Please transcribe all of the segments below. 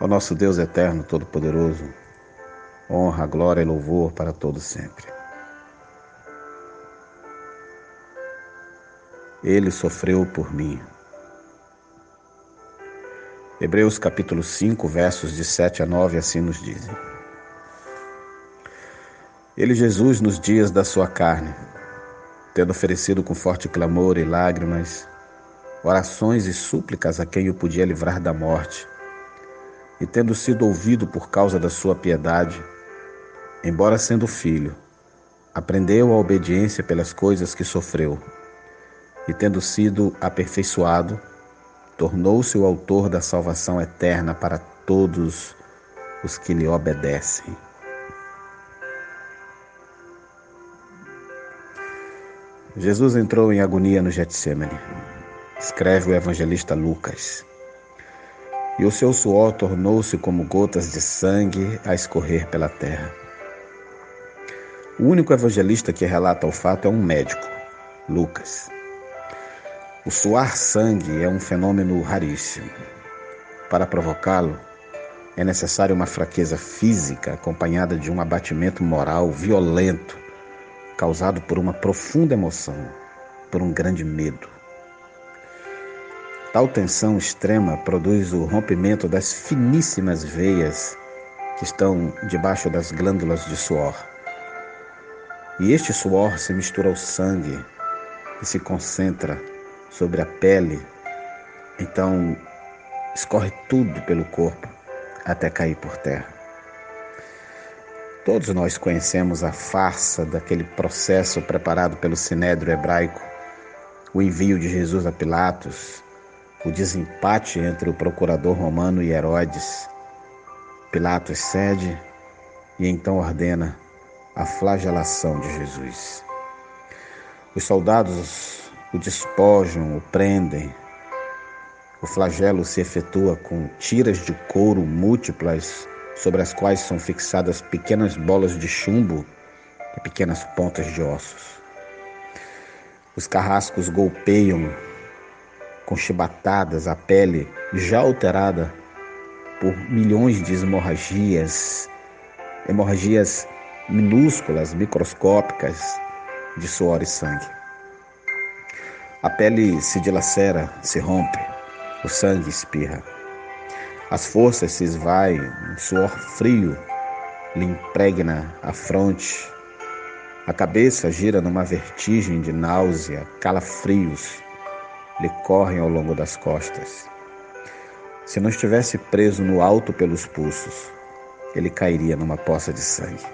Ó nosso Deus eterno, todo-poderoso, honra, glória e louvor para todos sempre. Ele sofreu por mim. Hebreus capítulo 5, versos de 7 a 9 assim nos dizem. Ele, Jesus, nos dias da sua carne, tendo oferecido com forte clamor e lágrimas, orações e súplicas a quem o podia livrar da morte, e tendo sido ouvido por causa da sua piedade, embora sendo filho, aprendeu a obediência pelas coisas que sofreu, e tendo sido aperfeiçoado, tornou-se o autor da salvação eterna para todos os que lhe obedecem. Jesus entrou em agonia no Getsemane, escreve o evangelista Lucas e o seu suor tornou-se como gotas de sangue a escorrer pela terra. O único evangelista que relata o fato é um médico, Lucas. O suar sangue é um fenômeno raríssimo. Para provocá-lo, é necessária uma fraqueza física acompanhada de um abatimento moral violento, causado por uma profunda emoção, por um grande medo. Tal tensão extrema produz o rompimento das finíssimas veias que estão debaixo das glândulas de suor. E este suor se mistura ao sangue e se concentra sobre a pele. Então, escorre tudo pelo corpo até cair por terra. Todos nós conhecemos a farsa daquele processo preparado pelo sinédrio hebraico, o envio de Jesus a Pilatos, o desempate entre o procurador romano e Herodes. Pilatos cede e então ordena a flagelação de Jesus. Os soldados o despojam, o prendem. O flagelo se efetua com tiras de couro múltiplas sobre as quais são fixadas pequenas bolas de chumbo e pequenas pontas de ossos. Os carrascos golpeiam com chibatadas, a pele já alterada por milhões de hemorragias, hemorragias minúsculas, microscópicas de suor e sangue. A pele se dilacera, se rompe, o sangue espirra. As forças se esvaem, um suor frio lhe impregna a fronte. A cabeça gira numa vertigem de náusea, calafrios lhe correm ao longo das costas. Se não estivesse preso no alto pelos pulsos, ele cairia numa poça de sangue.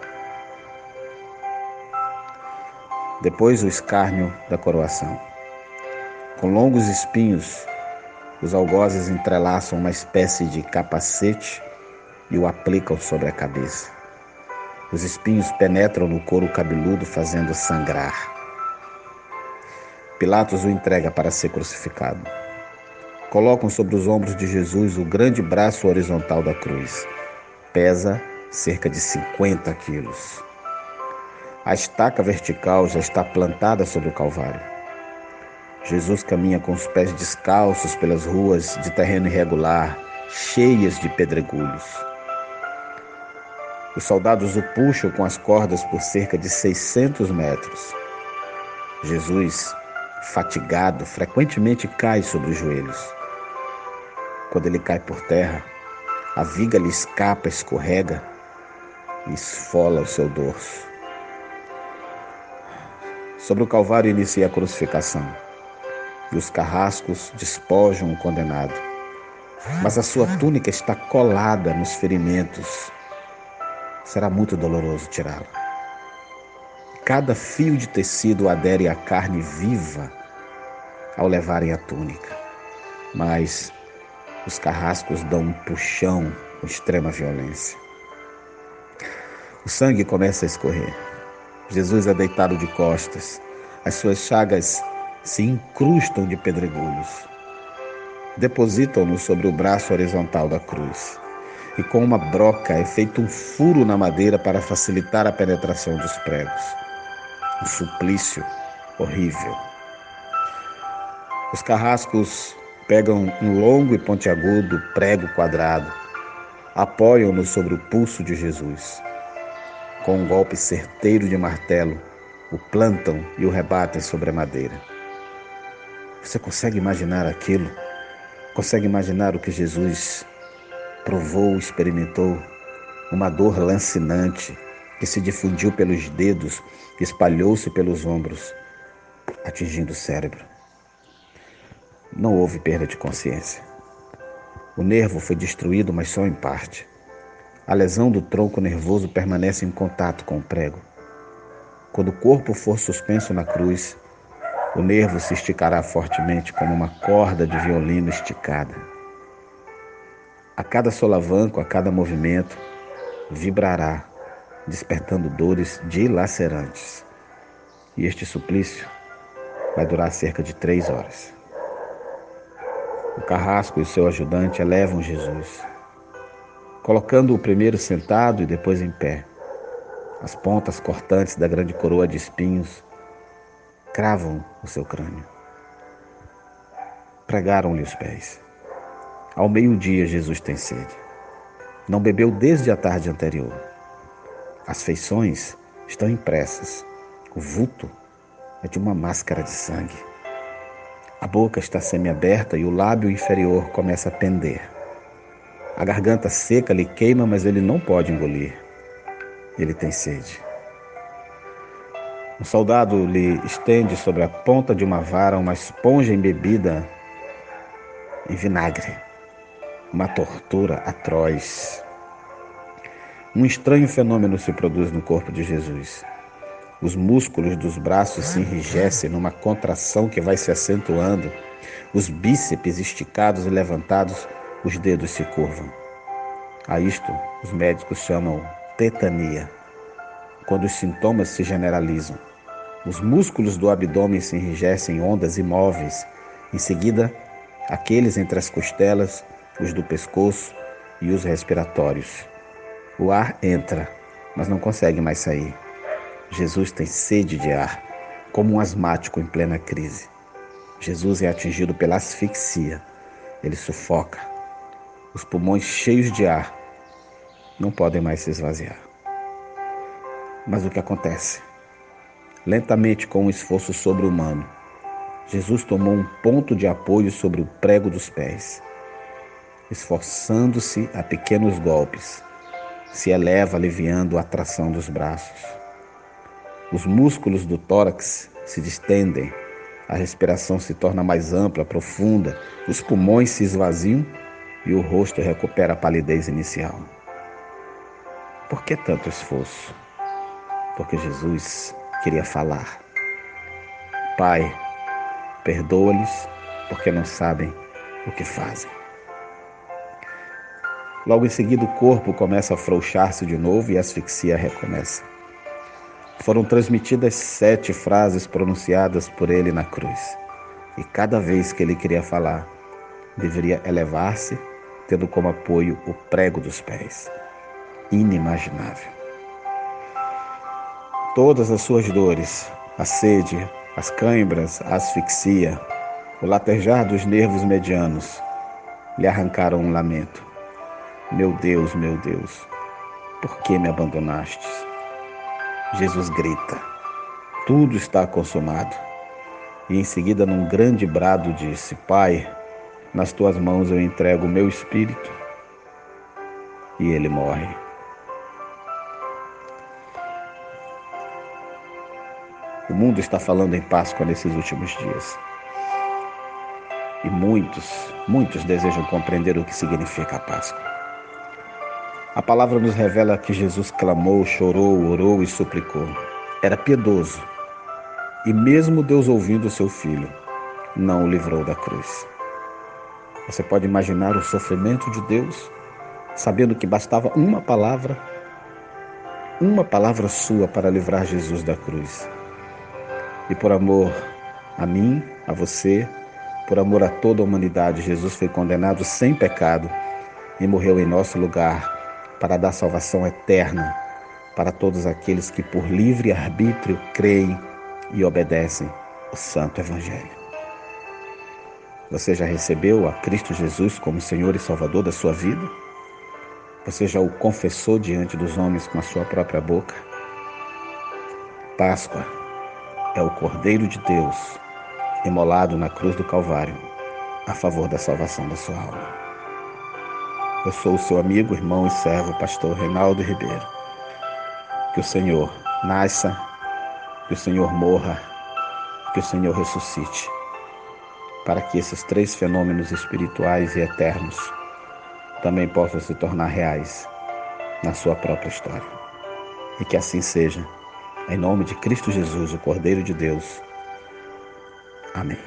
Depois o escárnio da coroação. Com longos espinhos, os algozes entrelaçam uma espécie de capacete e o aplicam sobre a cabeça. Os espinhos penetram no couro cabeludo, fazendo sangrar. Pilatos o entrega para ser crucificado. Colocam sobre os ombros de Jesus o grande braço horizontal da cruz. Pesa cerca de 50 quilos. A estaca vertical já está plantada sobre o Calvário. Jesus caminha com os pés descalços pelas ruas de terreno irregular, cheias de pedregulhos. Os soldados o puxam com as cordas por cerca de 600 metros. Jesus fatigado, frequentemente cai sobre os joelhos. Quando ele cai por terra, a viga lhe escapa, escorrega e esfola o seu dorso. Sobre o Calvário inicia a crucificação e os carrascos despojam o condenado. Mas a sua túnica está colada nos ferimentos. Será muito doloroso tirá-la. Cada fio de tecido adere à carne viva ao levarem a túnica. Mas os carrascos dão um puxão com extrema violência. O sangue começa a escorrer. Jesus é deitado de costas. As suas chagas se incrustam de pedregulhos. Depositam-no sobre o braço horizontal da cruz. E com uma broca é feito um furo na madeira para facilitar a penetração dos pregos um suplício horrível. Os carrascos pegam um longo e pontiagudo prego quadrado, apoiam-no sobre o pulso de Jesus. Com um golpe certeiro de martelo, o plantam e o rebatem sobre a madeira. Você consegue imaginar aquilo? Consegue imaginar o que Jesus provou, experimentou? Uma dor lancinante que se difundiu pelos dedos, espalhou-se pelos ombros, atingindo o cérebro. Não houve perda de consciência. O nervo foi destruído, mas só em parte. A lesão do tronco nervoso permanece em contato com o prego. Quando o corpo for suspenso na cruz, o nervo se esticará fortemente como uma corda de violino esticada. A cada solavanco, a cada movimento, vibrará, despertando dores dilacerantes. E este suplício vai durar cerca de três horas. O carrasco e seu ajudante elevam Jesus, colocando o primeiro sentado e depois em pé. As pontas cortantes da grande coroa de espinhos cravam o seu crânio. Pregaram-lhe os pés. Ao meio-dia, Jesus tem sede. Não bebeu desde a tarde anterior. As feições estão impressas. O vulto é de uma máscara de sangue. A boca está semiaberta e o lábio inferior começa a pender. A garganta seca lhe queima, mas ele não pode engolir. Ele tem sede. Um soldado lhe estende sobre a ponta de uma vara uma esponja embebida em vinagre. Uma tortura atroz. Um estranho fenômeno se produz no corpo de Jesus. Os músculos dos braços se enrijecem numa contração que vai se acentuando. Os bíceps esticados e levantados, os dedos se curvam. A isto os médicos chamam tetania, quando os sintomas se generalizam. Os músculos do abdômen se enrijecem em ondas imóveis. Em seguida, aqueles entre as costelas, os do pescoço e os respiratórios. O ar entra, mas não consegue mais sair. Jesus tem sede de ar, como um asmático em plena crise. Jesus é atingido pela asfixia. Ele sufoca. Os pulmões cheios de ar não podem mais se esvaziar. Mas o que acontece? Lentamente, com um esforço sobre-humano, Jesus tomou um ponto de apoio sobre o prego dos pés. Esforçando-se a pequenos golpes, se eleva aliviando a tração dos braços. Os músculos do tórax se distendem, a respiração se torna mais ampla, profunda, os pulmões se esvaziam e o rosto recupera a palidez inicial. Por que tanto esforço? Porque Jesus queria falar. Pai, perdoa-lhes porque não sabem o que fazem. Logo em seguida, o corpo começa a afrouxar-se de novo e a asfixia recomeça foram transmitidas sete frases pronunciadas por ele na cruz. E cada vez que ele queria falar, deveria elevar-se, tendo como apoio o prego dos pés. Inimaginável. Todas as suas dores, a sede, as cãibras, a asfixia, o latejar dos nervos medianos, lhe arrancaram um lamento. Meu Deus, meu Deus, por que me abandonastes? Jesus grita: Tudo está consumado. E em seguida, num grande brado, disse: Pai, nas tuas mãos eu entrego o meu espírito. E ele morre. O mundo está falando em Páscoa nesses últimos dias. E muitos, muitos desejam compreender o que significa a Páscoa. A palavra nos revela que Jesus clamou, chorou, orou e suplicou. Era piedoso. E mesmo Deus ouvindo seu filho, não o livrou da cruz. Você pode imaginar o sofrimento de Deus, sabendo que bastava uma palavra, uma palavra sua para livrar Jesus da cruz. E por amor a mim, a você, por amor a toda a humanidade, Jesus foi condenado sem pecado e morreu em nosso lugar para dar salvação eterna para todos aqueles que, por livre arbítrio, creem e obedecem o Santo Evangelho. Você já recebeu a Cristo Jesus como Senhor e Salvador da sua vida? Você já o confessou diante dos homens com a sua própria boca? Páscoa é o Cordeiro de Deus imolado na cruz do Calvário a favor da salvação da sua alma. Eu sou o seu amigo, irmão e servo, pastor Reinaldo Ribeiro. Que o Senhor nasça, que o Senhor morra, que o Senhor ressuscite, para que esses três fenômenos espirituais e eternos também possam se tornar reais na sua própria história. E que assim seja, em nome de Cristo Jesus, o Cordeiro de Deus. Amém.